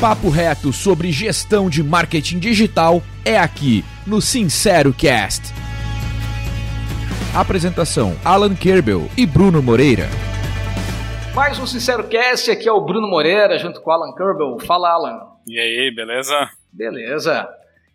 papo reto sobre gestão de marketing digital é aqui no Sincero Cast. Apresentação: Alan Kerbel e Bruno Moreira. Mais um Sincero Cast, aqui é o Bruno Moreira, junto com o Alan Kerbel. Fala, Alan. E aí, beleza? Beleza.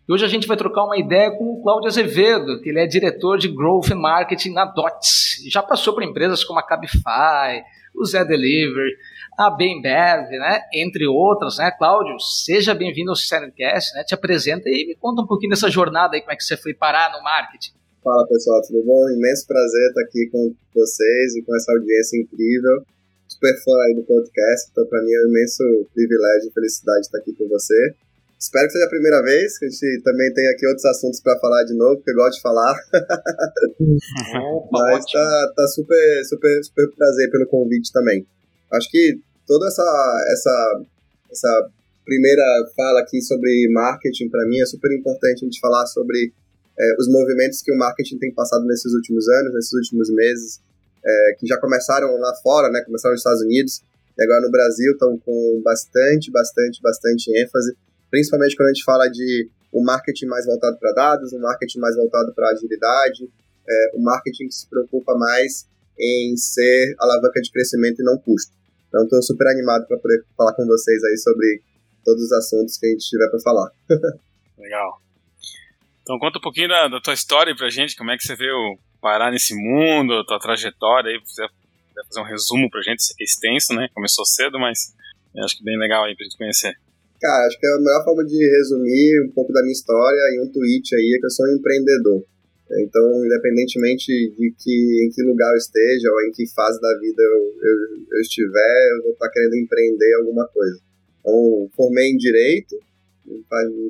E hoje a gente vai trocar uma ideia com o Cláudio Azevedo, que ele é diretor de Growth and Marketing na DOTS. Já passou por empresas como a Cabify, o Zé Delivery, a Bembev, né? Entre outras, né? Cláudio, seja bem-vindo ao Cast, né? Te apresenta e me conta um pouquinho dessa jornada aí, como é que você foi parar no marketing. Fala pessoal, tudo bom? Imenso prazer estar aqui com vocês e com essa audiência incrível. Super fã aí do podcast, então para mim é um imenso privilégio e felicidade estar aqui com você. Espero que seja a primeira vez, que a gente também tem aqui outros assuntos para falar de novo, porque eu gosto de falar. Opa, Mas tá, tá super, super, super prazer pelo convite também. Acho que toda essa, essa, essa primeira fala aqui sobre marketing, para mim, é super importante a gente falar sobre é, os movimentos que o marketing tem passado nesses últimos anos, nesses últimos meses, é, que já começaram lá fora, né? Começaram nos Estados Unidos e agora no Brasil estão com bastante, bastante, bastante ênfase principalmente quando a gente fala de um marketing mais voltado para dados, um marketing mais voltado para agilidade, é, um marketing que se preocupa mais em ser alavanca de crescimento e não custo. Então, estou super animado para poder falar com vocês aí sobre todos os assuntos que a gente tiver para falar. Legal. Então, conta um pouquinho da, da tua história para a gente, como é que você veio parar nesse mundo, tua trajetória aí, você fazer um resumo para a gente, isso aqui é extenso, né? Começou cedo, mas acho que bem legal aí para a gente conhecer. Cara, acho que é a melhor forma de resumir um pouco da minha história em um tweet aí é que eu sou um empreendedor. Então, independentemente de que em que lugar eu esteja ou em que fase da vida eu, eu, eu estiver, eu vou estar querendo empreender alguma coisa. Então, formei em Direito,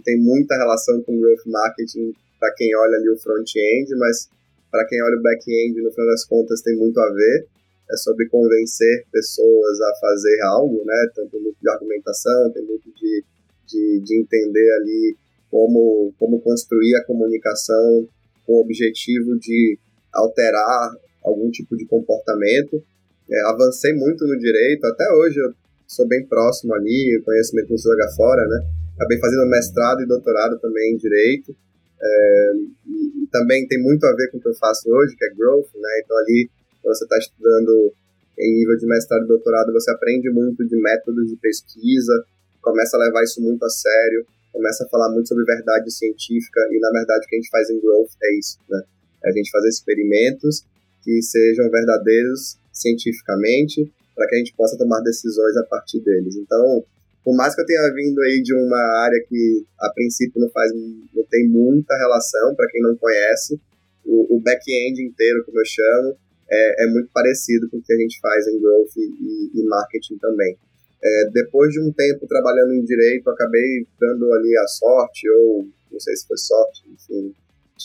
tem muita relação com Growth Marketing para quem olha ali o front-end, mas para quem olha o back-end, no final das contas, tem muito a ver é sobre convencer pessoas a fazer algo, né? Então tem muito de argumentação, tem muito de, de, de entender ali como, como construir a comunicação com o objetivo de alterar algum tipo de comportamento. É, avancei muito no direito, até hoje eu sou bem próximo ali, conhecimento não se fora, né? Acabei fazendo mestrado e doutorado também em direito. É, e, e também tem muito a ver com o que eu faço hoje, que é growth, né? Então ali você está estudando em nível de mestrado e doutorado, você aprende muito de métodos de pesquisa, começa a levar isso muito a sério, começa a falar muito sobre verdade científica, e na verdade o que a gente faz em Growth é isso, né? É a gente fazer experimentos que sejam verdadeiros cientificamente, para que a gente possa tomar decisões a partir deles. Então, por mais que eu tenha vindo aí de uma área que a princípio não faz não tem muita relação para quem não conhece, o, o back-end inteiro, como eu chamo, é, é, muito parecido com o que a gente faz em growth e, e marketing também. É, depois de um tempo trabalhando em direito, acabei dando ali a sorte, ou não sei se foi sorte, enfim,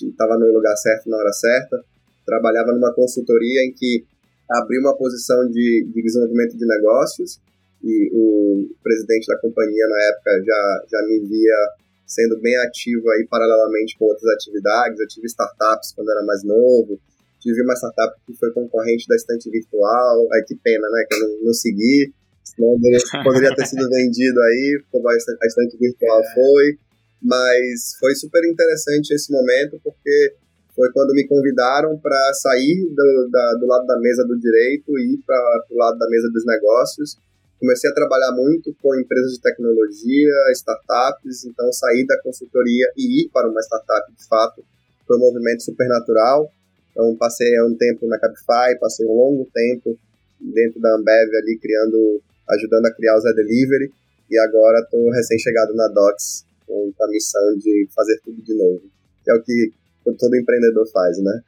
estava no lugar certo na hora certa. Trabalhava numa consultoria em que abri uma posição de, de desenvolvimento de negócios e o presidente da companhia na época já, já me via sendo bem ativo aí paralelamente com outras atividades. Eu tive startups quando era mais novo, tive uma startup que foi concorrente da estante virtual, aí que pena, né, que eu não, não segui, poderia ter sido vendido aí, como a estante virtual é. foi, mas foi super interessante esse momento, porque foi quando me convidaram para sair do, da, do lado da mesa do direito e ir para o lado da mesa dos negócios. Comecei a trabalhar muito com empresas de tecnologia, startups, então sair da consultoria e ir para uma startup de fato foi um movimento super natural. Então, passei um tempo na Cabify, passei um longo tempo dentro da Ambev ali, criando, ajudando a criar o Zé Delivery. E agora estou recém-chegado na Docs com a missão de fazer tudo de novo. Que é o que todo empreendedor faz, né?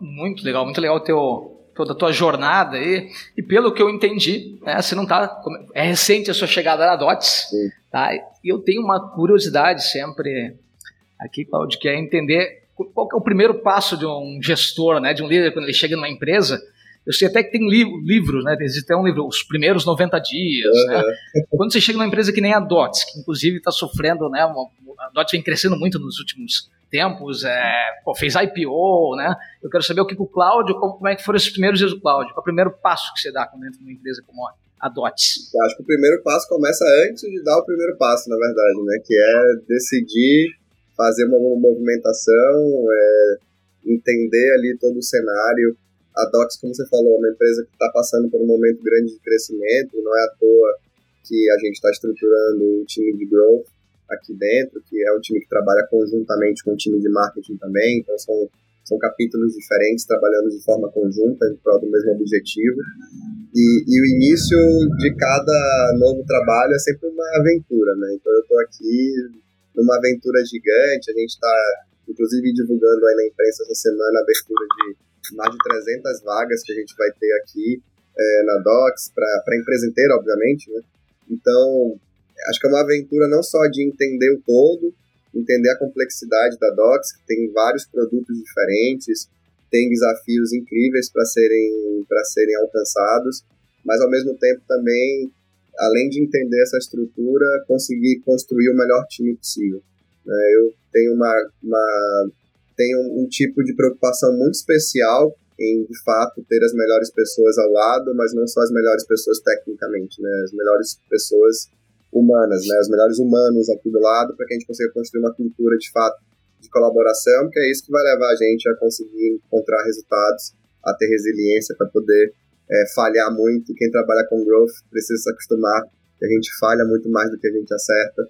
muito legal, muito legal teu, toda a tua jornada aí. E pelo que eu entendi, né, você não tá. É recente a sua chegada na DOTS. Sim. Tá? E eu tenho uma curiosidade sempre aqui, Claudio, que é entender qual é o primeiro passo de um gestor, né, de um líder, quando ele chega numa empresa? Eu sei até que tem livros, né? Existe até um livro, Os Primeiros 90 Dias. Uhum. Né? Quando você chega numa empresa que nem a DOTS, que inclusive está sofrendo, né? A DOTS vem crescendo muito nos últimos tempos, é, pô, fez IPO, né? Eu quero saber o que o Cláudio, como, como é que foram esses primeiros dias do Cláudio, qual é o primeiro passo que você dá quando entra numa empresa como a DOTS? Eu acho que o primeiro passo começa antes de dar o primeiro passo, na verdade, né? Que é decidir fazer uma movimentação, é, entender ali todo o cenário. A Docs, como você falou, é uma empresa que está passando por um momento grande de crescimento, não é à toa que a gente está estruturando um time de growth aqui dentro, que é um time que trabalha conjuntamente com o time de marketing também, então são, são capítulos diferentes trabalhando de forma conjunta em prol do mesmo objetivo. E, e, o início de cada novo trabalho é sempre uma aventura, né? Então eu estou aqui numa aventura gigante, a gente está inclusive divulgando aí na imprensa essa semana a abertura de mais de 300 vagas que a gente vai ter aqui é, na Docs, para a empresa inteira, obviamente, né? Então, acho que é uma aventura não só de entender o todo, entender a complexidade da Docs, que tem vários produtos diferentes, tem desafios incríveis para serem, serem alcançados, mas ao mesmo tempo também, além de entender essa estrutura, conseguir construir o melhor time possível. É, eu tenho uma, uma tenho um tipo de preocupação muito especial em de fato ter as melhores pessoas ao lado, mas não só as melhores pessoas tecnicamente, né? As melhores pessoas humanas, né? Os melhores humanos aqui do lado para que a gente consiga construir uma cultura de fato de colaboração, que é isso que vai levar a gente a conseguir encontrar resultados, a ter resiliência para poder é, falhar muito. Quem trabalha com growth precisa se acostumar que a gente falha muito mais do que a gente acerta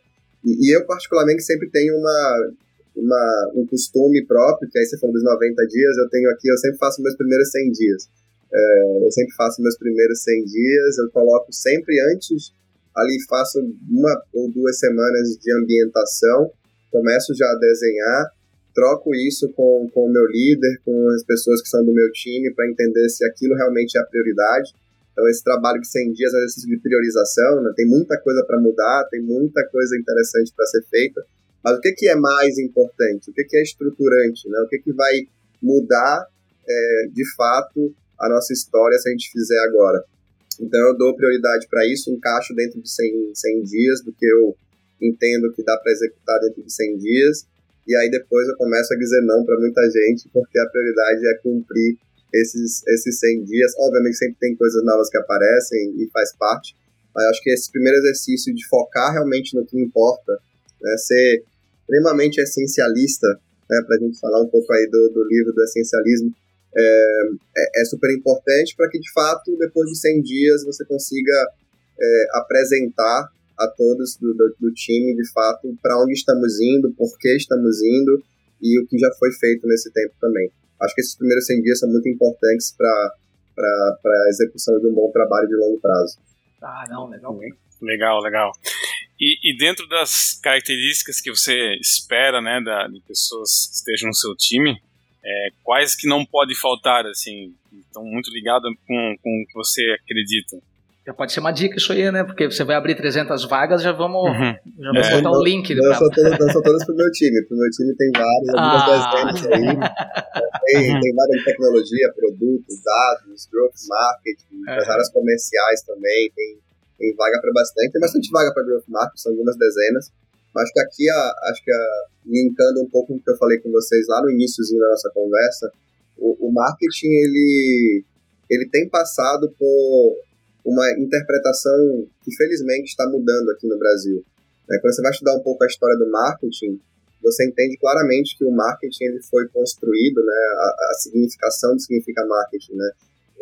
e, e eu, particularmente, sempre tenho uma, uma, um costume próprio, que aí você falou dos 90 dias, eu tenho aqui, eu sempre faço meus primeiros 100 dias. É, eu sempre faço meus primeiros 100 dias, eu coloco sempre antes, ali faço uma ou duas semanas de ambientação, começo já a desenhar, troco isso com, o meu líder, com as pessoas que são do meu time, para entender se aquilo realmente é a prioridade. Então, esse trabalho de 100 dias é um exercício de priorização, né? tem muita coisa para mudar, tem muita coisa interessante para ser feita, mas o que, que é mais importante? O que, que é estruturante? Né? O que, que vai mudar, é, de fato, a nossa história se a gente fizer agora? Então, eu dou prioridade para isso, encaixo dentro de 100, 100 dias, do que eu entendo que dá para executar dentro de 100 dias, e aí depois eu começo a dizer não para muita gente, porque a prioridade é cumprir esses, esses 100 dias. Obviamente sempre tem coisas novas que aparecem e faz parte, mas acho que esse primeiro exercício de focar realmente no que importa, né, ser extremamente essencialista, né, para a gente falar um pouco aí do, do livro do essencialismo, é, é, é super importante para que, de fato, depois de 100 dias, você consiga é, apresentar a todos do, do, do time, de fato, para onde estamos indo, por que estamos indo e o que já foi feito nesse tempo também acho que esses primeiros 100 dias são muito importantes para a execução de um bom trabalho de longo prazo. Ah, não, legal. Legal, legal. E, e, dentro das características que você espera, né, da, de pessoas que estejam no seu time, é, quais que não pode faltar, assim, estão muito ligadas com, com o que você acredita? Já pode ser uma dica isso aí, né? Porque você vai abrir 300 vagas, já vamos, uhum. já vamos é. botar o um link. Não, pra... são todas, não são todas pro meu time. Pro meu time tem vários, algumas ah. dezenas aí. Tem, uhum. tem de tecnologia, produtos, dados, growth marketing, é. as áreas comerciais também. Tem, tem vaga para bastante. Tem bastante vaga para growth marketing, são algumas dezenas. Acho que aqui, a, acho que a, linkando um pouco com o que eu falei com vocês lá no iníciozinho da nossa conversa, o, o marketing, ele, ele tem passado por uma interpretação que felizmente está mudando aqui no Brasil. Né? Quando você vai estudar um pouco a história do marketing, você entende claramente que o marketing ele foi construído, né, a, a significação do significa marketing, né,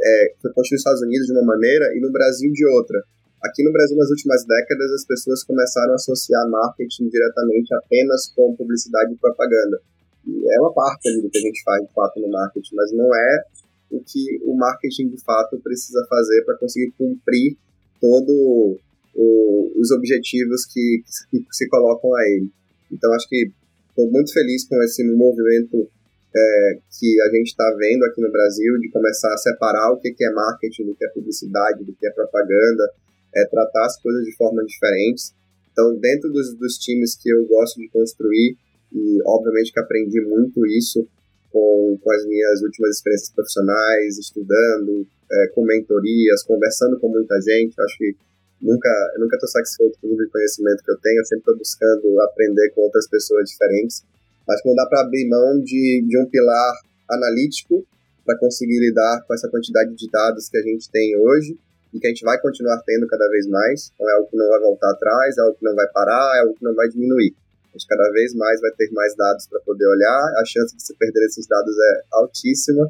é, foi construído nos Estados Unidos de uma maneira e no Brasil de outra. Aqui no Brasil, nas últimas décadas, as pessoas começaram a associar marketing diretamente apenas com publicidade e propaganda. E é uma parte ali do que a gente faz, de fato, no marketing, mas não é o que o marketing de fato precisa fazer para conseguir cumprir todos os objetivos que, que, se colocam a ele. Então, acho que estou muito feliz com esse movimento é, que a gente está vendo aqui no Brasil de começar a separar o que, que é marketing, do que é publicidade, do que é propaganda, é, tratar as coisas de forma diferentes. Então, dentro dos, dos times que eu gosto de construir, e obviamente que aprendi muito isso com, com as minhas últimas experiências profissionais, estudando, é, com mentorias, conversando com muita gente. acho que nunca, nunca estou satisfeito com o conhecimento que eu tenho, eu sempre estou buscando aprender com outras pessoas diferentes. Acho que não dá para abrir mão de, de um pilar analítico para conseguir lidar com essa quantidade de dados que a gente tem hoje e que a gente vai continuar tendo cada vez mais. Então é algo que não vai voltar atrás, é algo que não vai parar, é algo que não vai diminuir. A gente cada vez mais vai ter mais dados para poder olhar, a chance de se perder esses dados é altíssima.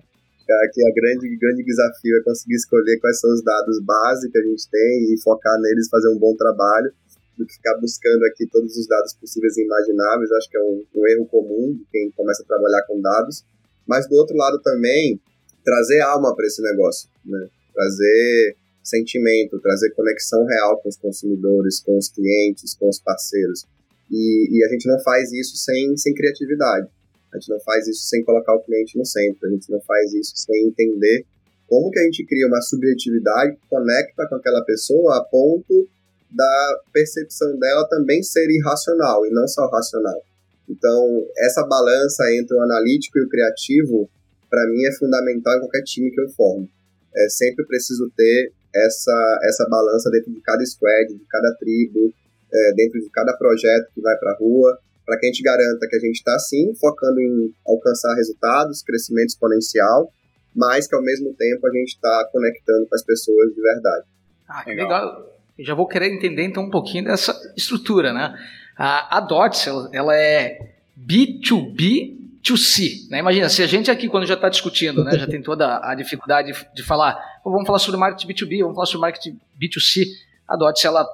Aqui a grande, grande desafio é conseguir escolher quais são os dados base que a gente tem e focar neles, fazer um bom trabalho, do que ficar buscando aqui todos os dados possíveis e imagináveis. Acho que é um, um erro comum de quem começa a trabalhar com dados. Mas do outro lado também, trazer alma para esse negócio, né? trazer sentimento, trazer conexão real com os consumidores, com os clientes, com os parceiros. E, e, a gente não faz isso sem, sem criatividade. A gente não faz isso sem colocar o cliente no centro. A gente não faz isso sem entender como que a gente cria uma subjetividade que conecta com aquela pessoa a ponto da percepção dela também ser irracional e não só racional. Então, essa balança entre o analítico e o criativo, para mim, é fundamental em qualquer time que eu formo. É, sempre preciso ter essa, essa balança dentro de cada squad, de cada tribo, é, dentro de cada projeto que vai para a rua, para que a gente garanta que a gente está, sim, focando em alcançar resultados, crescimento exponencial, mas que ao mesmo tempo a gente está conectando com as pessoas de verdade. Ah, que legal. legal. Eu já vou querer entender então um pouquinho dessa estrutura, né? A, a DOTS, ela é B2B to C, né? Imagina, se a gente aqui, quando já está discutindo, né, já tem toda a dificuldade de, falar, vamos falar sobre marketing B2B, vamos falar sobre marketing B2C, a DOTS, ela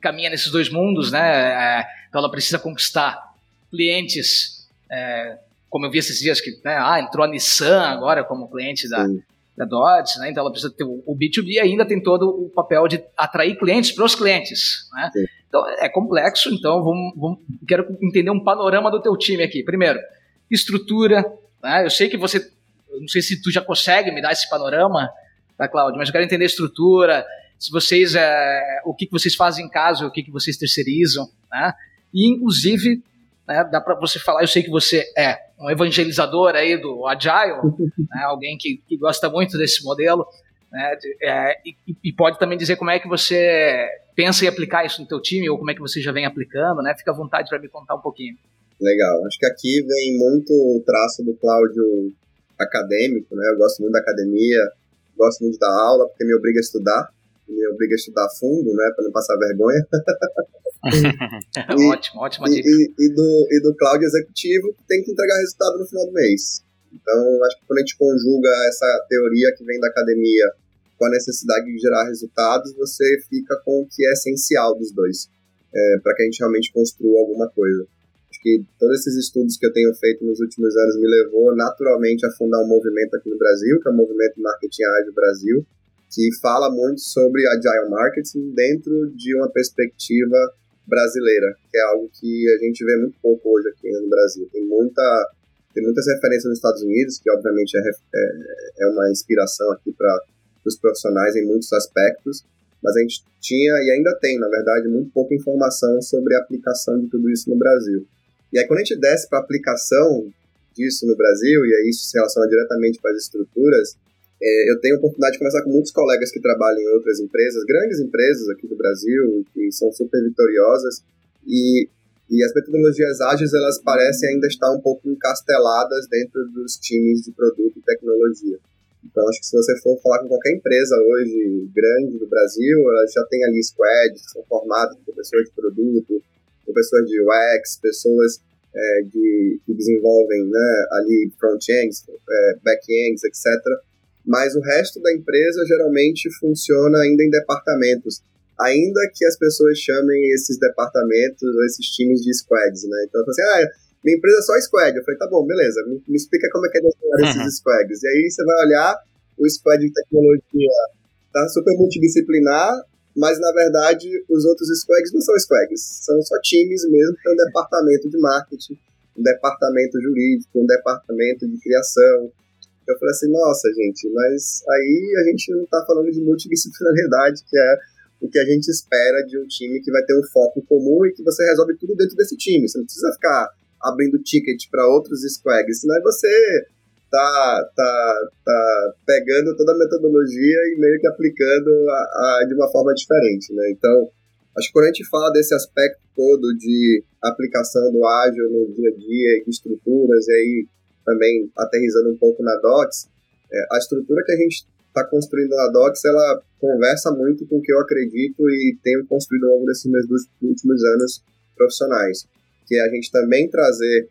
caminha nesses dois mundos, né? É, então ela precisa conquistar clientes, é, como eu vi esses dias que né, ah, entrou a Nissan agora como cliente da, da Dodge, né? Então ela precisa ter o, o B2B ainda tem todo o papel de atrair clientes para os clientes, né? Então é complexo, então vamos, vamos, quero entender um panorama do teu time aqui. Primeiro, estrutura, né? Eu sei que você, não sei se tu já consegue me dar esse panorama, tá, Cláudio? Mas eu quero entender a estrutura, se vocês, é, o que, que vocês fazem em casa, o que, que vocês terceirizam, né? E, inclusive, né, dá para você falar, eu sei que você é um evangelizador aí do Agile, né, alguém que, que, gosta muito desse modelo, né, é, e, e, pode também dizer como é que você pensa em aplicar isso no teu time, ou como é que você já vem aplicando, né? Fica à vontade para me contar um pouquinho. Legal, acho que aqui vem muito o traço do Cláudio acadêmico, né? Eu gosto muito da academia, gosto muito da aula, porque me obriga a estudar, me obriga a estudar fundo, né, para não passar vergonha. e, ótimo, ótima dica. E, e, do, e do cloud executivo que tem que entregar resultado no final do mês. Então, acho que quando a gente conjuga essa teoria que vem da academia com a necessidade de gerar resultados, você fica com o que é essencial dos dois, é, para que a gente realmente construa alguma coisa. Que todos esses estudos que eu tenho feito nos últimos anos me levou naturalmente a fundar um movimento aqui no Brasil, que é o Movimento Marketing Ágil Brasil, que fala muito sobre agile marketing dentro de uma perspectiva brasileira, que é algo que a gente vê muito pouco hoje aqui no Brasil. Tem muita tem muitas referências nos Estados Unidos, que obviamente é, é, é uma inspiração aqui para os profissionais em muitos aspectos, mas a gente tinha e ainda tem, na verdade, muito pouca informação sobre a aplicação de tudo isso no Brasil. E aí quando a gente desce para a aplicação disso no Brasil, e aí isso se relaciona diretamente com as estruturas, é, eu tenho a oportunidade de conversar com muitos colegas que trabalham em outras empresas, grandes empresas aqui do Brasil, que são super vitoriosas, e, e as metodologias ágeis elas parecem ainda estar um pouco encasteladas dentro dos times de produto e tecnologia. Então, acho que se você for falar com qualquer empresa hoje grande do Brasil, ela já tem ali squads que são formados por pessoas de produto, pessoas de UX, pessoas é, de, que desenvolvem né, ali front-ends, é, back-ends, etc mas o resto da empresa geralmente funciona ainda em departamentos, ainda que as pessoas chamem esses departamentos ou esses times de squads, né? Então, assim, ah, minha empresa é só squad. Eu falei, tá bom, beleza, me, me explica como é que é uhum. esses squads. E aí você vai olhar, o squad de tecnologia tá super multidisciplinar, mas na verdade os outros squads não são squads, são só times mesmo, tem um departamento de marketing, um departamento jurídico, um departamento de criação, eu falei assim, nossa, gente, mas aí a gente não está falando de multidisciplinaridade, que é o que a gente espera de um time que vai ter um foco comum e que você resolve tudo dentro desse time. Você não precisa ficar abrindo ticket para outros squags, senão você tá, tá, tá pegando toda a metodologia e meio que aplicando a, a, de uma forma diferente, né? Então, Acho que quando a gente fala desse aspecto todo de aplicação do ágil no dia a dia, estruturas, e aí também aterrizando um pouco na Docs, é, a estrutura que a gente está construindo na Docs, ela conversa muito com o que eu acredito e tenho construído ao longo desses meus últimos anos profissionais, que é a gente também trazer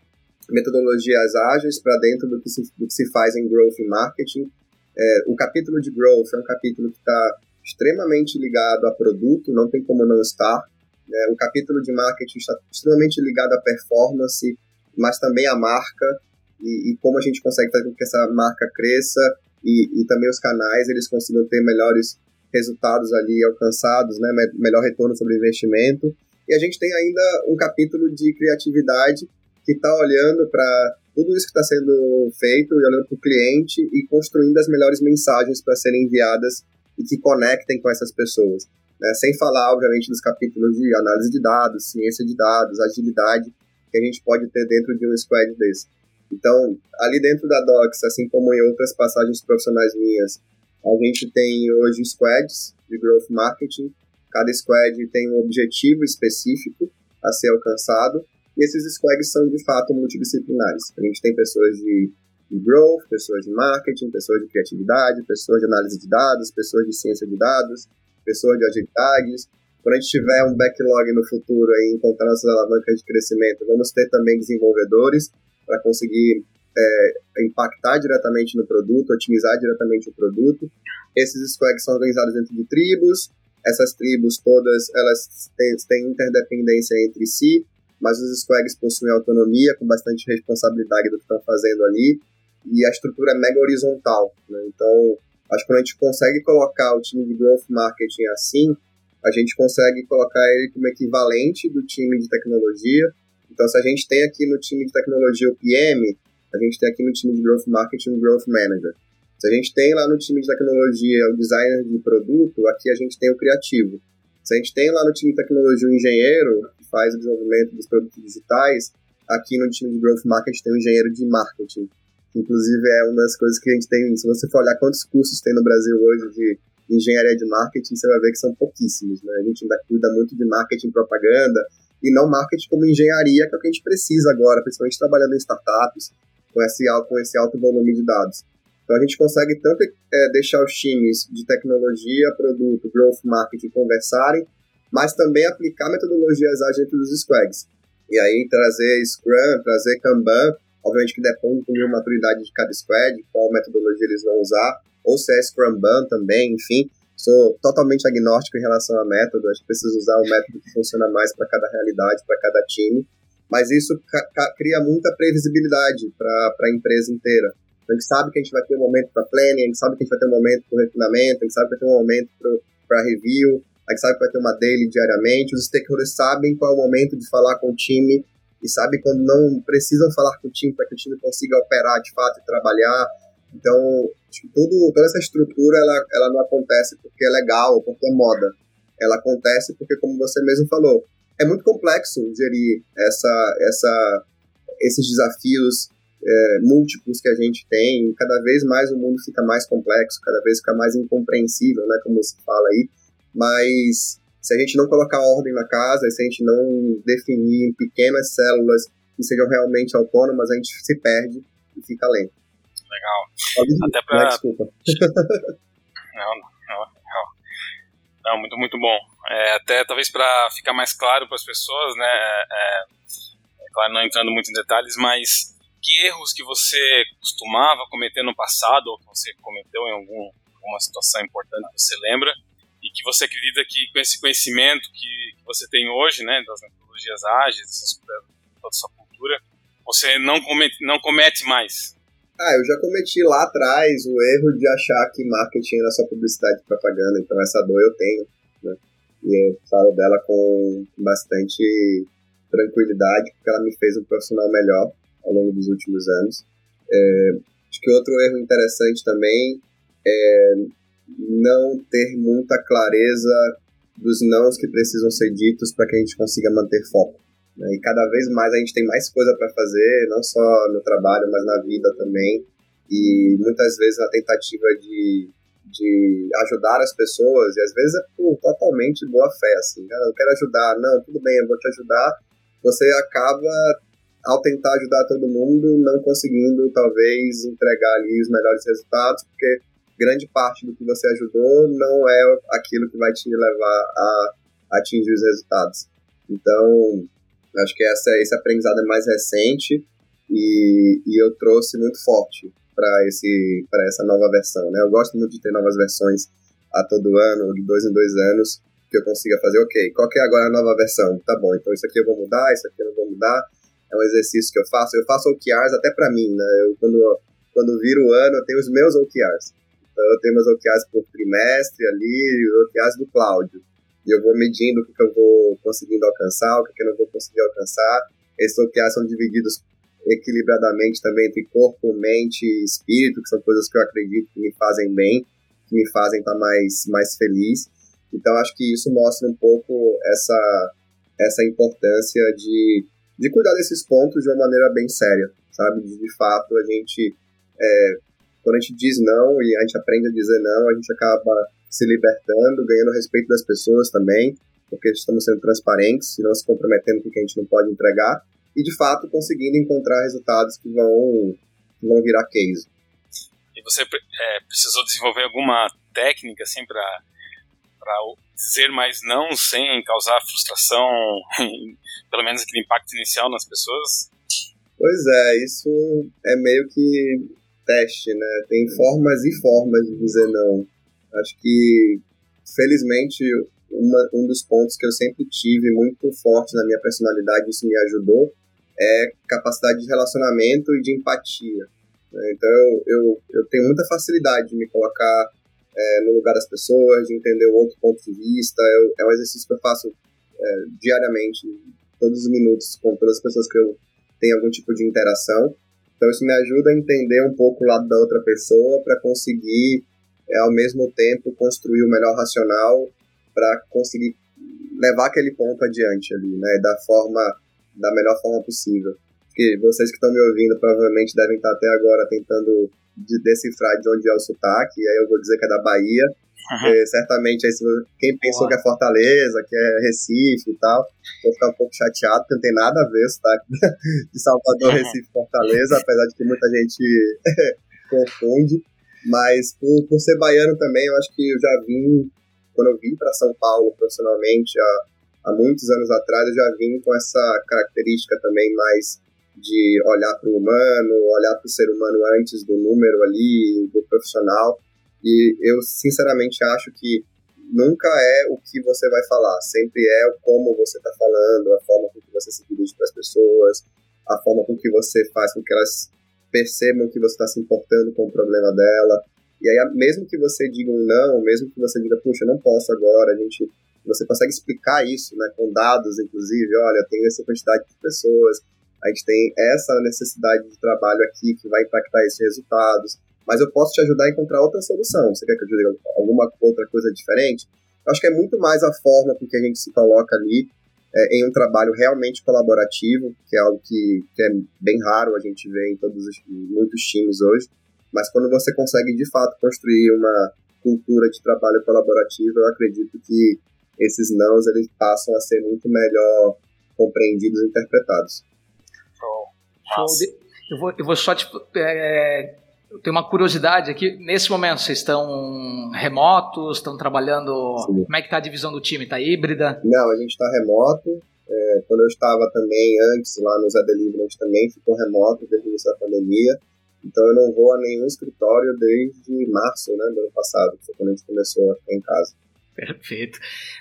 metodologias ágeis para dentro do que, se, do que se faz em growth e marketing. É, o capítulo de growth é um capítulo que está extremamente ligado a produto, não tem como não estar. É, o capítulo de marketing está extremamente ligado à performance, mas também à marca e, e como a gente consegue fazer com que essa marca cresça e, e também os canais eles consigam ter melhores resultados ali alcançados, né, melhor retorno sobre investimento. E a gente tem ainda um capítulo de criatividade que está olhando para tudo isso que está sendo feito e olhando para o cliente e construindo as melhores mensagens para serem enviadas e que conectem com essas pessoas. Né? Sem falar, obviamente, dos capítulos de análise de dados, ciência de dados, agilidade que a gente pode ter dentro de um squad desse. Então, ali dentro da Docs, assim como em outras passagens profissionais minhas, a gente tem hoje squads de growth marketing. Cada squad tem um objetivo específico a ser alcançado e esses squads são de fato multidisciplinares. A gente tem pessoas de, de growth, pessoas de marketing, pessoas de criatividade, pessoas de análise de dados, pessoas de ciência de dados, pessoas de agilidades. Quando a gente tiver um backlog no futuro aí, encontrar nossas alavancas de crescimento, vamos ter também desenvolvedores para conseguir é, impactar diretamente no produto, otimizar diretamente o produto. Esses squads são organizados dentro de tribos. Essas tribos todas elas têm interdependência entre si mas os squads possuem autonomia, com bastante responsabilidade do que estão fazendo ali, e a estrutura é mega horizontal. Né? Então, acho que quando a gente consegue colocar o time de growth marketing assim, a gente consegue colocar ele como equivalente do time de tecnologia. Então, se a gente tem aqui no time de tecnologia o PM, a gente tem aqui no time de growth marketing o growth manager. Se a gente tem lá no time de tecnologia o designer de produto, aqui a gente tem o criativo. Se a gente tem lá no time de tecnologia o engenheiro, faz o desenvolvimento dos produtos digitais, aqui no time de Growth Marketing tem um engenheiro de marketing. Inclusive, é uma das coisas que a gente tem. Se você for olhar quantos cursos tem no Brasil hoje de engenharia de marketing, você vai ver que são pouquíssimos. Né? A gente ainda cuida muito de marketing propaganda e não marketing como engenharia, que é o que a gente precisa agora, principalmente trabalhando em startups, com esse, com esse alto volume de dados. Então, a gente consegue tanto é, deixar os times de tecnologia, produto, growth marketing conversarem, mas também aplicar metodologias ágeis dentro dos squads. E aí trazer Scrum, trazer Kanban, obviamente que depende da maturidade de cada squad, qual metodologia eles vão usar, ou se é Scrumban também, enfim. Sou totalmente agnóstico em relação a método, acho que preciso usar o método que funciona mais para cada realidade, para cada time, mas isso cria muita previsibilidade para a empresa inteira. A gente sabe que a gente vai ter um momento para planning, a gente sabe que a gente vai ter um momento para refinamento, a gente sabe que vai ter um momento para review, a gente sabe que vai ter uma daily diariamente, os stakeholders sabem qual é o momento de falar com o time e sabem quando não precisam falar com o time para que o time consiga operar de fato e trabalhar. Então, tudo, toda essa estrutura ela, ela não acontece porque é legal ou porque é moda. Ela acontece porque, como você mesmo falou, é muito complexo gerir essa, essa, esses desafios é, múltiplos que a gente tem. Cada vez mais o mundo fica mais complexo, cada vez fica mais incompreensível, né, como se fala aí. Mas se a gente não colocar ordem na casa, se a gente não definir em pequenas células que sejam realmente autônomas, a gente se perde e fica lento. Legal. Pode Até pra... desculpa. não, não, não. Não, muito, muito bom. É, até talvez para ficar mais claro para as pessoas, né? É, é, claro, não entrando muito em detalhes, mas que erros que você costumava cometer no passado ou que você cometeu em algum, alguma situação importante que você lembra e que você acredita que com esse conhecimento que, você tem hoje, né, das metodologias ágeis, essas, toda a sua cultura, você não comete, não comete mais? Ah, eu já cometi lá atrás o erro de achar que marketing era só publicidade e propaganda, então essa dor eu tenho, né? E eu falo dela com bastante tranquilidade, porque ela me fez um profissional melhor ao longo dos últimos anos. É, acho que outro erro interessante também é não ter muita clareza dos nãos que precisam ser ditos para que a gente consiga manter foco. Né? E cada vez mais a gente tem mais coisa para fazer, não só no trabalho, mas na vida também. E muitas vezes na tentativa de de ajudar as pessoas, e às vezes é por totalmente boa fé, assim, ah, eu quero ajudar, não, tudo bem, eu vou te ajudar, você acaba, ao tentar ajudar todo mundo, não conseguindo, talvez, entregar ali os melhores resultados, porque grande parte do que você ajudou não é aquilo que vai te levar a atingir os resultados. Então, acho que essa, esse aprendizado é mais recente e, e eu trouxe muito forte para esse para essa nova versão, né? Eu gosto muito de ter novas versões a todo ano, de dois em dois anos, que eu consiga fazer, ok, qual que é agora a nova versão? Tá bom, então isso aqui eu vou mudar, isso aqui eu não vou mudar. É um exercício que eu faço. Eu faço OKRs até para mim, né? Eu, quando, quando viro o ano, eu tenho os meus OKRs. Então eu tenho meus OKRs por trimestre ali, OKRs do Cláudio. E eu vou medindo o que, que eu vou conseguindo alcançar, o que, que eu não vou conseguir alcançar. Esses OKRs são divididos equilibradamente também entre corpo, mente e espírito, que são coisas que eu acredito que me fazem bem, que me fazem estar mais, mais feliz. Então, acho que isso mostra um pouco essa, essa importância de, de cuidar desses pontos de uma maneira bem séria, sabe? De, fato, a gente, é, quando a gente diz não e a gente aprende a dizer não, a gente acaba se libertando, ganhando respeito das pessoas também, porque estamos sendo transparentes e não se comprometendo com o que a gente não pode entregar e de fato conseguindo encontrar resultados que vão, que vão virar case. E você é, precisou desenvolver alguma técnica assim para dizer mais não sem causar frustração, pelo menos aquele impacto inicial nas pessoas? Pois é, isso é meio que teste, né? Tem formas e formas de dizer não. Acho que, felizmente, uma, um dos pontos que eu sempre tive muito forte na minha personalidade, isso me ajudou, é capacidade de relacionamento e de empatia. Né? Então eu, eu, eu, tenho muita facilidade de me colocar é, no lugar das pessoas, de entender o outro ponto de vista. Eu, é um exercício que eu faço é, diariamente, todos os minutos, com todas as pessoas que eu tenho algum tipo de interação. Então isso me ajuda a entender um pouco o lado da outra pessoa para conseguir, é, ao mesmo tempo, construir o melhor racional para conseguir levar aquele ponto adiante ali, né? Da forma da melhor forma possível. Porque vocês que estão me ouvindo provavelmente devem estar até agora tentando de decifrar de onde é o sotaque, e aí eu vou dizer que é da Bahia. Uhum. certamente quem pensou que é Fortaleza, que é Recife e tal, vou ficar um pouco chateado, porque não tem nada a ver o sotaque de Salvador. Recife Fortaleza, apesar de que muita gente confunde. Mas por, por ser baiano também, eu acho que eu já vim, quando eu vim para São Paulo profissionalmente, há há muitos anos atrás eu já vim com essa característica também mais de olhar para o humano, olhar para o ser humano antes do número ali, do profissional. E eu sinceramente acho que nunca é o que você vai falar, sempre é o como você está falando, a forma com que você se dirige para as pessoas, a forma com que você faz com que elas percebam que você está se importando com o problema dela. E aí, mesmo que você diga um não, mesmo que você diga, puxa, eu não posso agora, a gente você consegue explicar isso, né, com dados, inclusive, olha, tem essa quantidade de pessoas, a gente tem essa necessidade de trabalho aqui que vai impactar esses resultados, mas eu posso te ajudar a encontrar outra solução. Você quer que eu ajude alguma outra coisa diferente? Eu acho que é muito mais a forma com que a gente se coloca ali é, em um trabalho realmente colaborativo, que é algo que, que é bem raro a gente ver em todos os, muitos times hoje, mas quando você consegue de fato construir uma cultura de trabalho colaborativo, eu acredito que esses nãos eles passam a ser muito melhor compreendidos e interpretados. Show. Eu vou, eu vou só te. É, eu tenho uma curiosidade aqui. Nesse momento, vocês estão remotos? Estão trabalhando. Sim. Como é que está a divisão do time? Está híbrida? Não, a gente está remoto. É, quando eu estava também antes lá no Zé Delivery, a gente também ficou remoto desde o início da pandemia. Então eu não vou a nenhum escritório desde março né, do ano passado, que foi quando a gente começou a ficar em casa. Perfeito.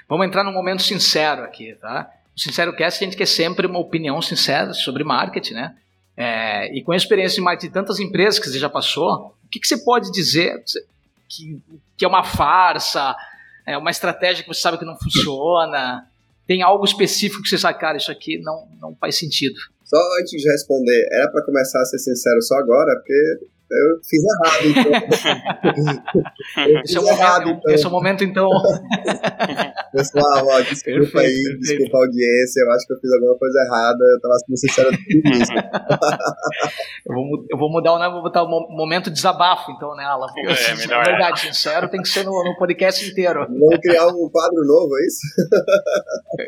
Vamos entrar num momento sincero aqui, tá? O Sincero Cast a gente quer sempre uma opinião sincera sobre marketing, né? É, e com a experiência de marketing de tantas empresas que você já passou, o que, que você pode dizer que, que é uma farsa, é uma estratégia que você sabe que não funciona? Tem algo específico que você sabe, cara, isso aqui não, não faz sentido? Só antes de responder, era para começar a ser sincero só agora, porque eu fiz errado, então. esse, é errado, momento, então. esse é o momento, então. Pessoal, ó, desculpa perfeito, aí, perfeito. desculpa a audiência, eu acho que eu fiz alguma coisa errada, eu tava sendo sincero eu, vou, eu vou mudar o nome, vou botar o momento desabafo, então, né, Alan? É, melhor é verdade, sincero tem que ser no, no podcast inteiro. Vamos criar um quadro novo, é isso?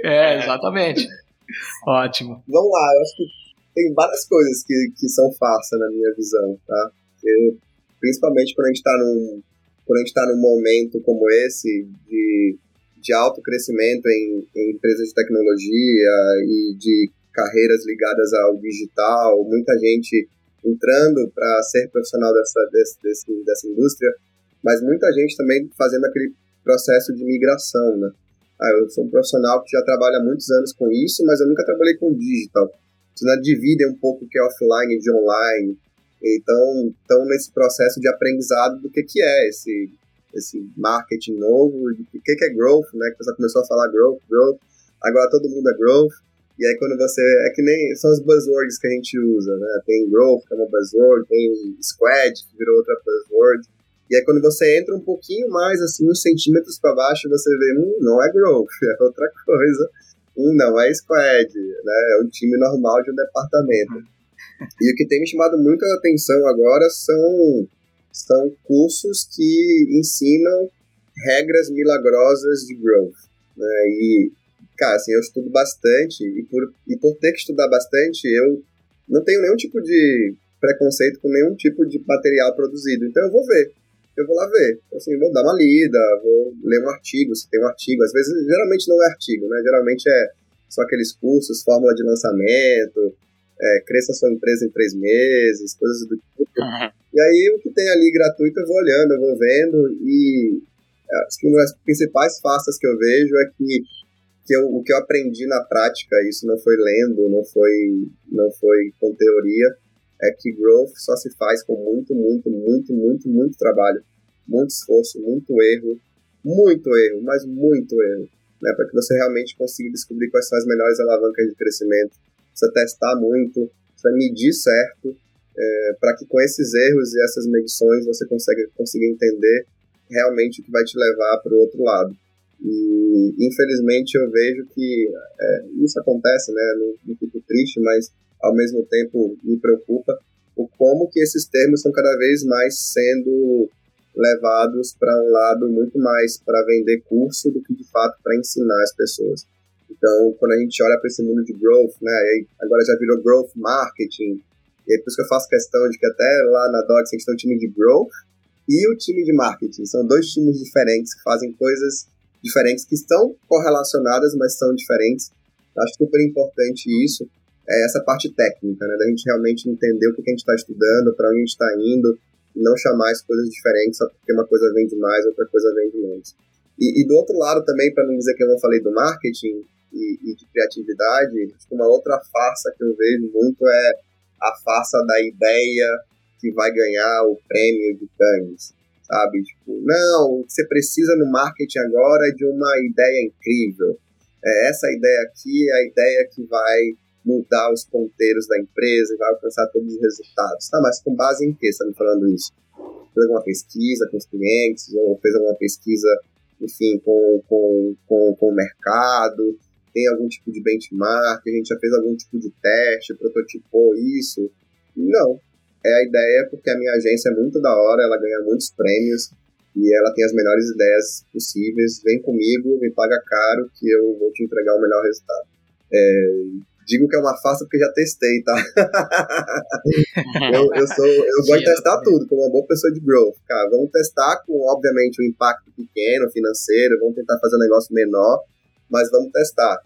é, exatamente. Ótimo. Vamos lá, eu acho que tem várias coisas que, que são farsa na minha visão, tá? Eu, principalmente quando a gente está num, quando a gente tá num momento como esse de, de alto crescimento em, em empresas de tecnologia e de carreiras ligadas ao digital, muita gente entrando para ser profissional dessa, desse, desse, dessa indústria, mas muita gente também fazendo aquele processo de migração, né? Ah, eu sou um profissional que já trabalha há muitos anos com isso, mas eu nunca trabalhei com digital. Então, dividem um pouco o que é offline de online. Então, estão nesse processo de aprendizado do que, que é esse, esse marketing novo, o que, que é growth, né? Que você começou a falar growth, growth. Agora todo mundo é growth. E aí quando você. É que nem. São os buzzwords que a gente usa, né? Tem growth, que é uma buzzword, tem squad, que virou outra buzzword. E aí quando você entra um pouquinho mais, assim, uns centímetros para baixo, você vê, hum, não é growth, é outra coisa. Hum, não é squad, né? É um time normal de um departamento. E o que tem me chamado muita atenção agora são, são cursos que ensinam regras milagrosas de growth. Né? E, cara, assim, eu estudo bastante e por, e por ter que estudar bastante, eu não tenho nenhum tipo de preconceito com nenhum tipo de material produzido. Então eu vou ver. Eu vou lá ver. Assim, vou dar uma lida, vou ler um artigo, se tem um artigo. Às vezes, geralmente não é artigo, né? Geralmente é só aqueles cursos, fórmula de lançamento, é, cresça sua empresa em três meses, coisas do tipo. Uhum. E aí o que tem ali gratuito eu vou olhando, eu vou vendo e é, acho que uma das principais faces que eu vejo é que, que eu, o que eu aprendi na prática, isso não foi lendo, não foi, não foi com teoria, é que growth só se faz com muito, muito, muito, muito, muito trabalho, muito esforço, muito erro, muito erro, mas muito erro, né, para que você realmente consiga descobrir quais são as melhores alavancas de crescimento precisa testar muito, precisa medir certo, é, para que com esses erros e essas medições você consiga, consiga entender realmente o que vai te levar para o outro lado. E infelizmente eu vejo que é, isso acontece, né? Não, não fico triste, mas ao mesmo tempo me preocupa o como que esses termos estão cada vez mais sendo levados para um lado muito mais para vender curso do que de fato para ensinar as pessoas. Então, quando a gente olha para esse mundo de growth, né, agora já virou growth marketing, e é por isso que eu faço questão de que até lá na Docs a gente tem um time de growth e o time de marketing. São dois times diferentes que fazem coisas diferentes, que estão correlacionadas, mas são diferentes. Acho super importante isso, é essa parte técnica, né, da gente realmente entender o que a gente está estudando, para onde a gente está indo, e não chamar as coisas diferentes só porque uma coisa vende mais, outra coisa vende menos. E, e do outro lado também, para não dizer que eu não falei do marketing, e, e de criatividade, uma outra farsa que eu vejo muito é a farsa da ideia que vai ganhar o prêmio de Cannes, sabe? Tipo, não, o que você precisa no marketing agora é de uma ideia incrível. É, essa ideia aqui é a ideia que vai mudar os ponteiros da empresa e vai alcançar todos os resultados. Tá, mas com base em que você está me falando isso? Fez alguma pesquisa com os clientes ou fez alguma pesquisa, enfim, com, com, com, com o mercado? tem algum tipo de benchmark, a gente já fez algum tipo de teste, prototipou isso. Não. É a ideia porque a minha agência é muito da hora, ela ganha muitos prêmios e ela tem as melhores ideias possíveis. Vem comigo, me paga caro que eu vou te entregar o melhor resultado. É, digo que é uma farsa porque já testei, tá? eu, eu, sou, eu gosto de testar tudo, como uma boa pessoa de growth. Cara, vamos testar com, obviamente, um impacto pequeno, financeiro, vamos tentar fazer um negócio menor, mas vamos testar.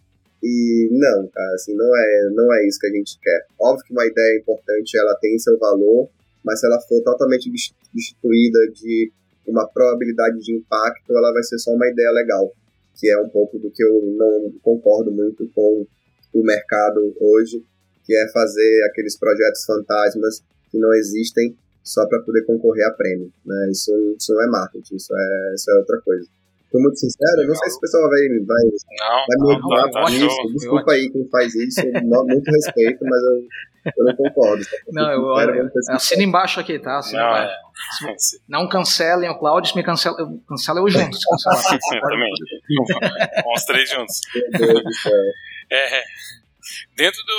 E não, cara, assim, não é, não é isso que a gente quer. Óbvio que uma ideia importante, ela tem seu valor, mas se ela for totalmente destituída de uma probabilidade de impacto, ela vai ser só uma ideia legal, que é um pouco do que eu não concordo muito com o mercado hoje, que é fazer aqueles projetos fantasmas que não existem só para poder concorrer a prêmio. Né? Isso, isso não é marketing, isso é, isso é outra coisa. Tô muito sincero, não sei se o pessoal vai, vai, não, vai me odiar por isso. Desculpa aí quem faz isso, muito respeito, mas eu, eu não concordo. Não, eu, eu, assina embaixo aqui, tá? Assina não, embaixo. É. Não cancelem o Claudio, me cancela, eu, cancela eu junto. Também. Vamos três juntos. É, dentro do,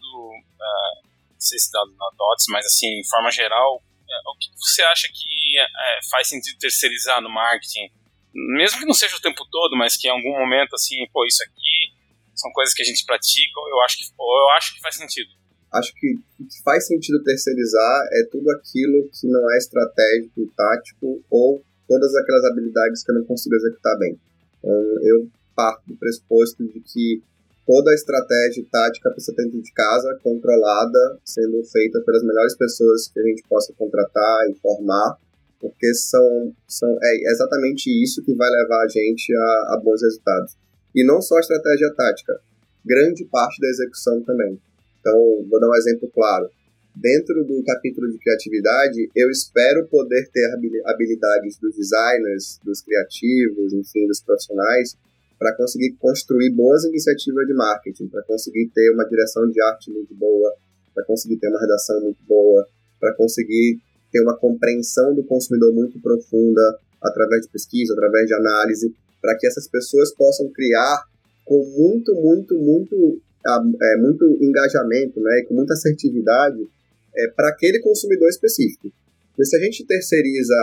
do uh, não sei se dá na DOTS, mas assim, em forma geral, é, o que você acha que é, faz sentido terceirizar no marketing? mesmo que não seja o tempo todo, mas que em algum momento, assim, pô, isso aqui são coisas que a gente pratica, eu acho que, eu acho que faz sentido. Acho que o que faz sentido terceirizar é tudo aquilo que não é estratégico e tático ou todas aquelas habilidades que eu não consigo executar bem. Então, eu parto do pressuposto de que toda a estratégia e tática precisa estar dentro de casa, controlada, sendo feita pelas melhores pessoas que a gente possa contratar e formar, porque são, são é exatamente isso que vai levar a gente a, a bons resultados. E não só a estratégia tática, grande parte da execução também. Então, vou dar um exemplo claro. Dentro do capítulo de criatividade, eu espero poder ter habilidades dos designers, dos criativos, enfim, dos profissionais, para conseguir construir boas iniciativas de marketing, para conseguir ter uma direção de arte muito boa, para conseguir ter uma redação muito boa, para conseguir ter uma compreensão do consumidor muito profunda através de pesquisa, através de análise, para que essas pessoas possam criar com muito, muito, muito, é, muito engajamento, né, com muita assertividade é, para aquele consumidor específico. Porque se a gente terceiriza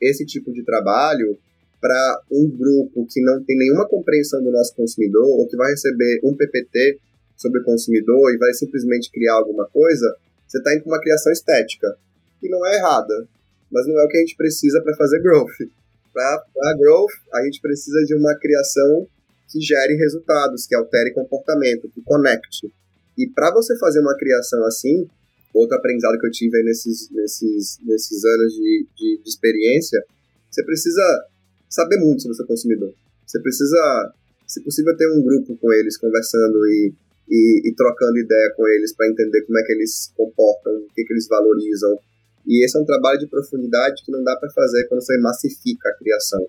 esse tipo de trabalho para um grupo que não tem nenhuma compreensão do nosso consumidor ou que vai receber um PPT sobre o consumidor e vai simplesmente criar alguma coisa, você está indo com uma criação estética que não é errada, mas não é o que a gente precisa para fazer growth. Para growth, a gente precisa de uma criação que gere resultados, que altere comportamento, que conecte. E para você fazer uma criação assim, outro aprendizado que eu tive nesses, nesses, nesses anos de, de, de experiência, você precisa saber muito sobre o seu consumidor. Você precisa, se possível, ter um grupo com eles conversando e, e, e trocando ideia com eles para entender como é que eles comportam, o que, que eles valorizam, e esse é um trabalho de profundidade que não dá para fazer quando você massifica a criação.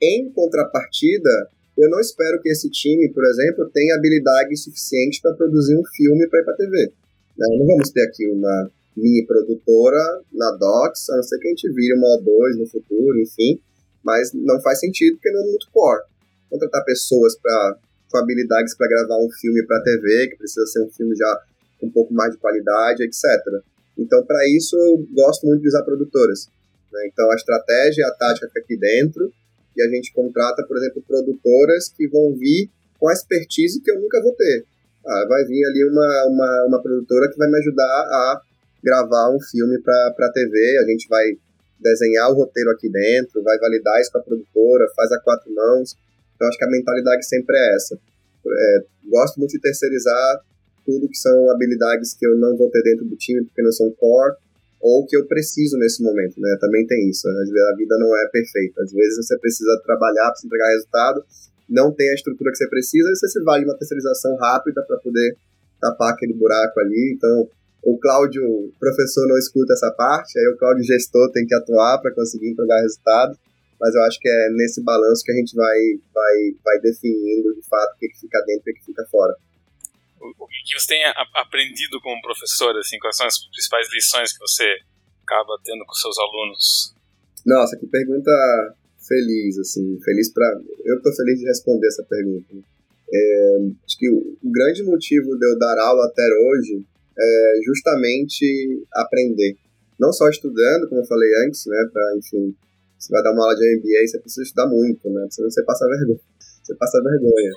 Em contrapartida, eu não espero que esse time, por exemplo, tenha habilidade suficiente para produzir um filme para ir para TV. Né? Não vamos ter aqui uma mini produtora na Docs, a não ser que a gente vire uma O2 no futuro, enfim, mas não faz sentido porque não é muito core. Contratar pessoas pra, com habilidades para gravar um filme para TV, que precisa ser um filme já com um pouco mais de qualidade, etc. Então, para isso, eu gosto muito de usar produtoras. Né? Então, a estratégia a tática fica aqui dentro e a gente contrata, por exemplo, produtoras que vão vir com a expertise que eu nunca vou ter. Ah, vai vir ali uma, uma, uma produtora que vai me ajudar a gravar um filme para a TV, a gente vai desenhar o roteiro aqui dentro, vai validar isso com a produtora, faz a quatro mãos. Então, acho que a mentalidade sempre é essa. É, gosto muito de terceirizar tudo que são habilidades que eu não vou ter dentro do time porque não são core, ou que eu preciso nesse momento, né? Também tem isso. Vezes a vida não é perfeita. Às vezes você precisa trabalhar para entregar resultado, não tem a estrutura que você precisa, e você se vale uma terceirização rápida para poder tapar aquele buraco ali. Então, o Cláudio, professor, não escuta essa parte, aí o Cláudio, gestor, tem que atuar para conseguir entregar resultado. Mas eu acho que é nesse balanço que a gente vai, vai, vai definindo de fato o que, que fica dentro e o que fica fora o que você tem aprendido como professor, assim, quais são as principais lições que você acaba tendo com seus alunos? Nossa, que pergunta feliz, assim, feliz para eu tô feliz de responder essa pergunta. É, acho que o, o, grande motivo de eu dar aula até hoje é justamente aprender, não só estudando, como eu falei antes, né, para enfim, você vai dar uma aula de MBA, você precisa estudar muito, né, senão você passa vergonha, você passa vergonha.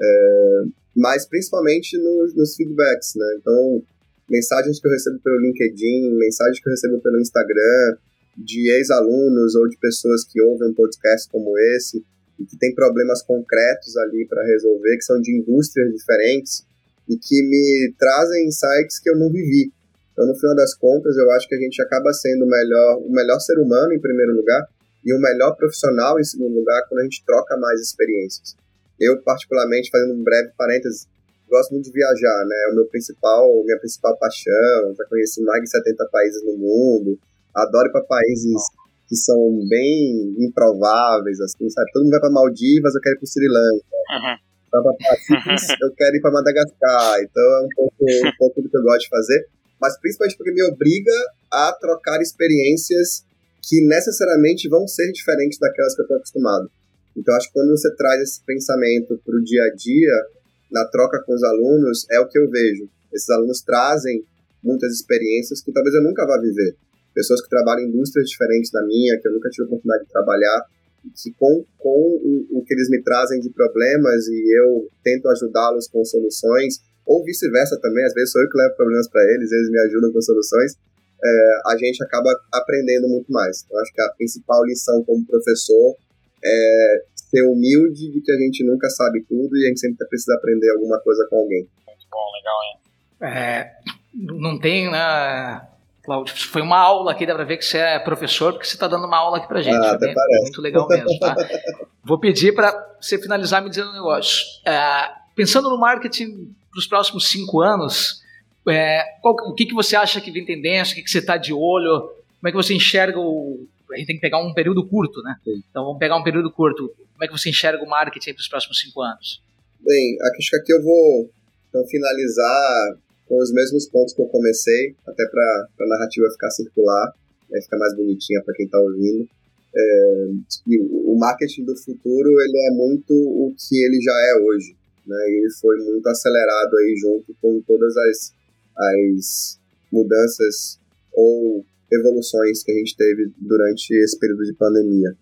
É, mas principalmente nos, nos feedbacks, né? Então, mensagens que eu recebo pelo LinkedIn, mensagens que eu recebo pelo Instagram, de ex-alunos ou de pessoas que ouvem um podcast como esse e que tem problemas concretos ali para resolver, que são de indústrias diferentes e que me trazem insights que eu não vivi. Então, no final das contas, eu acho que a gente acaba sendo o melhor, o melhor ser humano em primeiro lugar e o melhor profissional em segundo lugar quando a gente troca mais experiências. Eu, particularmente, fazendo um breve parênteses, gosto muito de viajar, né? É o meu principal, minha principal paixão. Já conheci mais de 70 países no mundo. Adoro ir para países que são bem improváveis, assim, sabe? Todo mundo vai para Maldivas, eu quero ir para Sri Lanka. Uhum. eu quero ir para Madagascar. Então é um pouco, um pouco do que eu gosto de fazer. Mas principalmente porque me obriga a trocar experiências que necessariamente vão ser diferentes daquelas que eu estou acostumado. Então acho que quando você traz esse pensamento para o dia a dia, na troca com os alunos, é o que eu vejo. Esses alunos trazem muitas experiências que talvez eu nunca vá viver pessoas que trabalham em indústrias diferentes da minha, que eu nunca tive a oportunidade de trabalhar, que com, com o, o que eles me trazem de problemas e eu tento ajudá-los com soluções, ou vice-versa também, às vezes sou eu que levo problemas para eles, eles me ajudam com soluções, é, a gente acaba aprendendo muito mais. Eu acho que a principal lição como professor é ser humilde de que a gente nunca sabe tudo e a gente sempre precisa aprender alguma coisa com alguém. Muito bom, legal, hein? É, não tem, né, Cláudio, foi uma aula aqui, dá pra ver que você é professor, porque você está dando uma aula aqui pra gente. Ah, até parece. Muito legal mesmo, tá? Vou pedir para você finalizar me dizendo um negócio. É, pensando no marketing para os próximos cinco anos, é, qual, o que, que você acha que vem tendência, o que, que você está de olho, como é que você enxerga o... A gente tem que pegar um período curto, né? Sim. Então vamos pegar um período curto. Como é que você enxerga o marketing para os próximos cinco anos? Bem, acho que aqui eu vou então, finalizar com os mesmos pontos que eu comecei, até para a narrativa ficar circular, né, ficar mais bonitinha para quem está ouvindo. É, o marketing do futuro ele é muito o que ele já é hoje, né? Ele foi muito acelerado aí junto com todas as, as mudanças ou evoluções que a gente teve durante esse período de pandemia.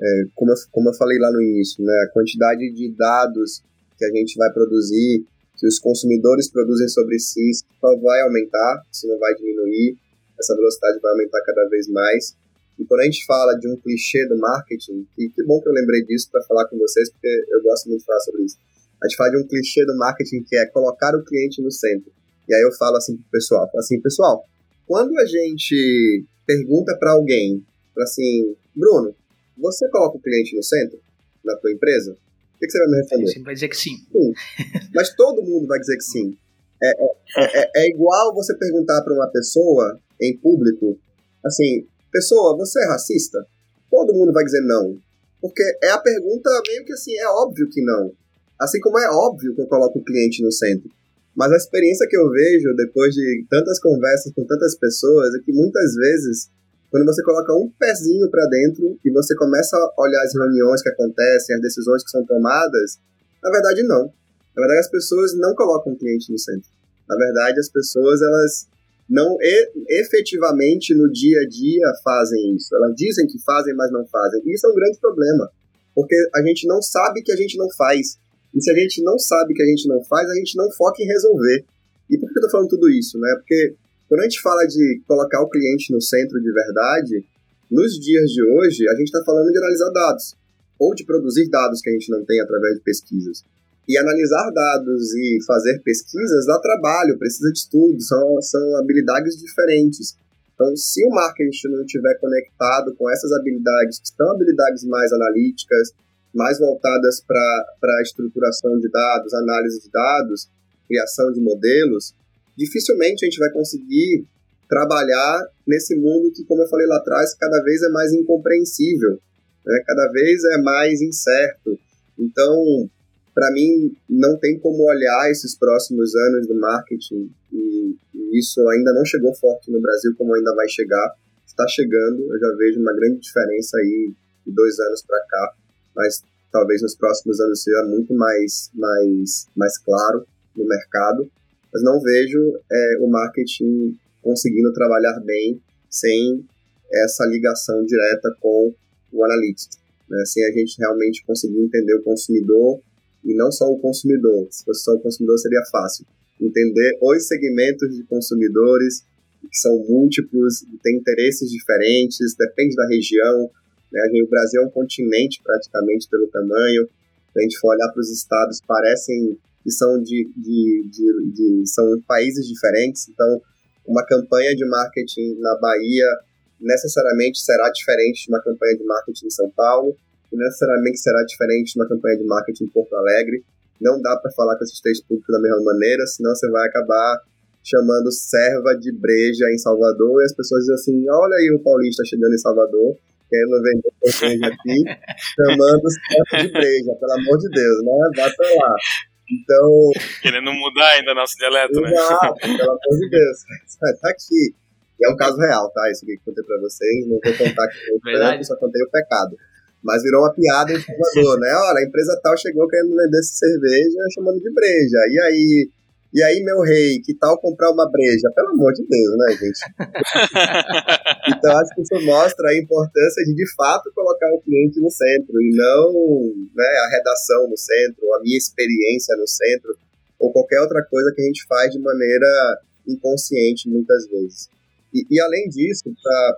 É, como, eu, como eu falei lá no início, né, a quantidade de dados que a gente vai produzir que os consumidores produzem sobre si só vai aumentar, isso não vai diminuir, essa velocidade vai aumentar cada vez mais. E quando a gente fala de um clichê do marketing, que, que bom que eu lembrei disso para falar com vocês, porque eu gosto muito de falar sobre isso. A gente fala de um clichê do marketing que é colocar o cliente no centro. E aí eu falo assim pro pessoal, assim, pessoal, quando a gente pergunta para alguém, assim, Bruno, você coloca o cliente no centro na tua empresa? O que, você vai me responder? Você vai dizer que sim. sim. Mas todo mundo vai dizer que sim. É, é, é, é igual você perguntar para uma pessoa em público, assim, pessoa, você é racista? Todo mundo vai dizer não. Porque é a pergunta meio que assim, é óbvio que não. Assim como é óbvio que eu coloco o cliente no centro. Mas a experiência que eu vejo depois de tantas conversas com tantas pessoas é que muitas vezes quando você coloca um pezinho para dentro e você começa a olhar as reuniões que acontecem, as decisões que são tomadas, na verdade não. Na verdade as pessoas não colocam o cliente no centro. Na verdade as pessoas elas não e, efetivamente no dia a dia fazem isso. Elas dizem que fazem, mas não fazem. E isso é um grande problema, porque a gente não sabe que a gente não faz. E se a gente não sabe que a gente não faz, a gente não foca em resolver. E por que eu tô falando tudo isso, né? Porque quando a gente fala de colocar o cliente no centro de verdade, nos dias de hoje, a gente está falando de analisar dados, ou de produzir dados que a gente não tem através de pesquisas. E analisar dados e fazer pesquisas dá trabalho, precisa de estudo, são, são habilidades diferentes. Então, se o marketing não estiver conectado com essas habilidades, que são habilidades mais analíticas, mais voltadas para a estruturação de dados, análise de dados, criação de modelos, dificilmente a gente vai conseguir trabalhar nesse mundo que, como eu falei lá atrás, cada vez é mais incompreensível, né? cada vez é mais incerto. Então, para mim, não tem como olhar esses próximos anos do marketing e, e, isso ainda não chegou forte no Brasil como ainda vai chegar. Está chegando, eu já vejo uma grande diferença aí de dois anos para cá, mas talvez nos próximos anos seja muito mais, mais, mais claro no mercado mas não vejo é, o marketing conseguindo trabalhar bem sem essa ligação direta com o analytics, né? sem a gente realmente conseguir entender o consumidor e não só o consumidor, se fosse só o consumidor seria fácil, entender os segmentos de consumidores que são múltiplos, têm interesses diferentes, depende da região, né? o Brasil é um continente praticamente pelo tamanho, se a gente for olhar para os estados, parecem que são de, de, de, de, são países diferentes. Então, uma campanha de marketing na Bahia necessariamente será diferente de uma campanha de marketing em São Paulo, e necessariamente será diferente de uma campanha de marketing em Porto Alegre. Não dá para falar com esses três públicos da mesma maneira, senão você vai acabar chamando serva de breja em Salvador e as pessoas dizem assim: olha aí o paulista chegando em Salvador. querendo vender breja aqui, chamando caras de breja, pelo amor de Deus, né? Bata lá. Então. Querendo mudar ainda nosso dialeto, né? Exato, pelo amor de Deus. Tá aqui. E é um caso real, tá? Isso que eu contei pra vocês. Não vou contar aqui no tanto, só contei o pecado. Mas virou uma piada em Salvador, né? Olha, a empresa tal chegou querendo vender cerveja chamando de breja. E aí, e aí, meu rei, que tal comprar uma breja? Pelo amor de Deus, né, gente? então, acho que isso mostra a importância de, de fato, colocar o cliente no centro e não né, a redação no centro, a minha experiência no centro, ou qualquer outra coisa que a gente faz de maneira inconsciente muitas vezes. E, e além disso,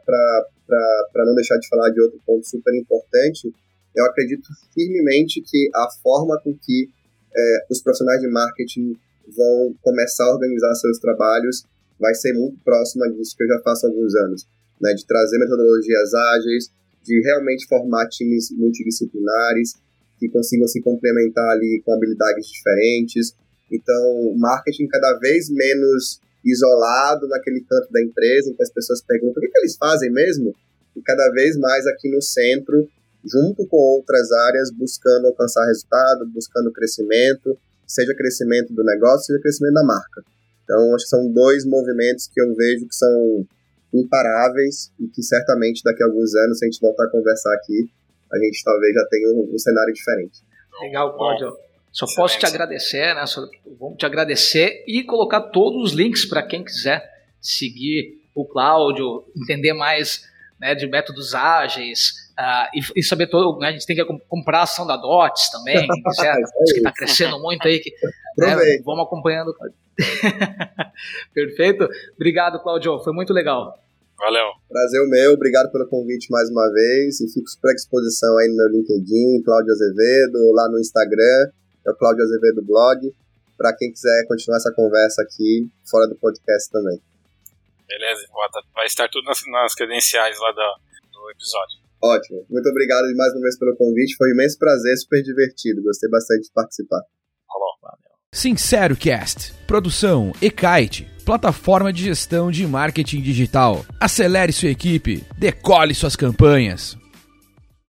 para não deixar de falar de outro ponto super importante, eu acredito firmemente que a forma com que é, os profissionais de marketing vão começar a organizar seus trabalhos vai ser muito próxima disso que eu já faço há alguns anos, né, de trazer metodologias ágeis, de realmente formar times multidisciplinares que consigam se complementar ali com habilidades diferentes. Então, marketing cada vez menos isolado naquele canto da empresa, em que as pessoas perguntam o que eles fazem mesmo, e cada vez mais aqui no centro, junto com outras áreas, buscando alcançar resultado, buscando crescimento, seja crescimento do negócio, seja crescimento da marca. Então, acho que são dois movimentos que eu vejo que são imparáveis e que certamente daqui a alguns anos, se a gente voltar a conversar aqui, a gente talvez já tenha um, um cenário diferente. Legal, Cláudio. Só Excelente. posso te agradecer, né? Só vamos te agradecer e colocar todos os links para quem quiser seguir o Cláudio, entender mais né, de métodos ágeis, Uh, e, e, saber todo, né, a gente tem que comprar a ação da DOTS também, quem quiser, que está crescendo muito aí, que, né, vamos acompanhando. Perfeito? Obrigado, Claudio, foi muito legal. Valeu. Prazer o meu, obrigado pelo convite mais uma vez, e fico super à disposição aí no meu LinkedIn, Cláudio Azevedo, lá no Instagram, é o Cláudio Azevedo Blog, para quem quiser continuar essa conversa aqui, fora do podcast também. Beleza, vai estar tudo nas, nas credenciais lá do, do episódio. Ótimo. Muito obrigado mais uma vez pelo convite. Foi um imenso prazer, super divertido. Gostei bastante de participar. Falou. Valeu. Sincero Cast. Produção Ekite. Plataforma de gestão de marketing digital. Acelere sua equipe. Decole suas campanhas.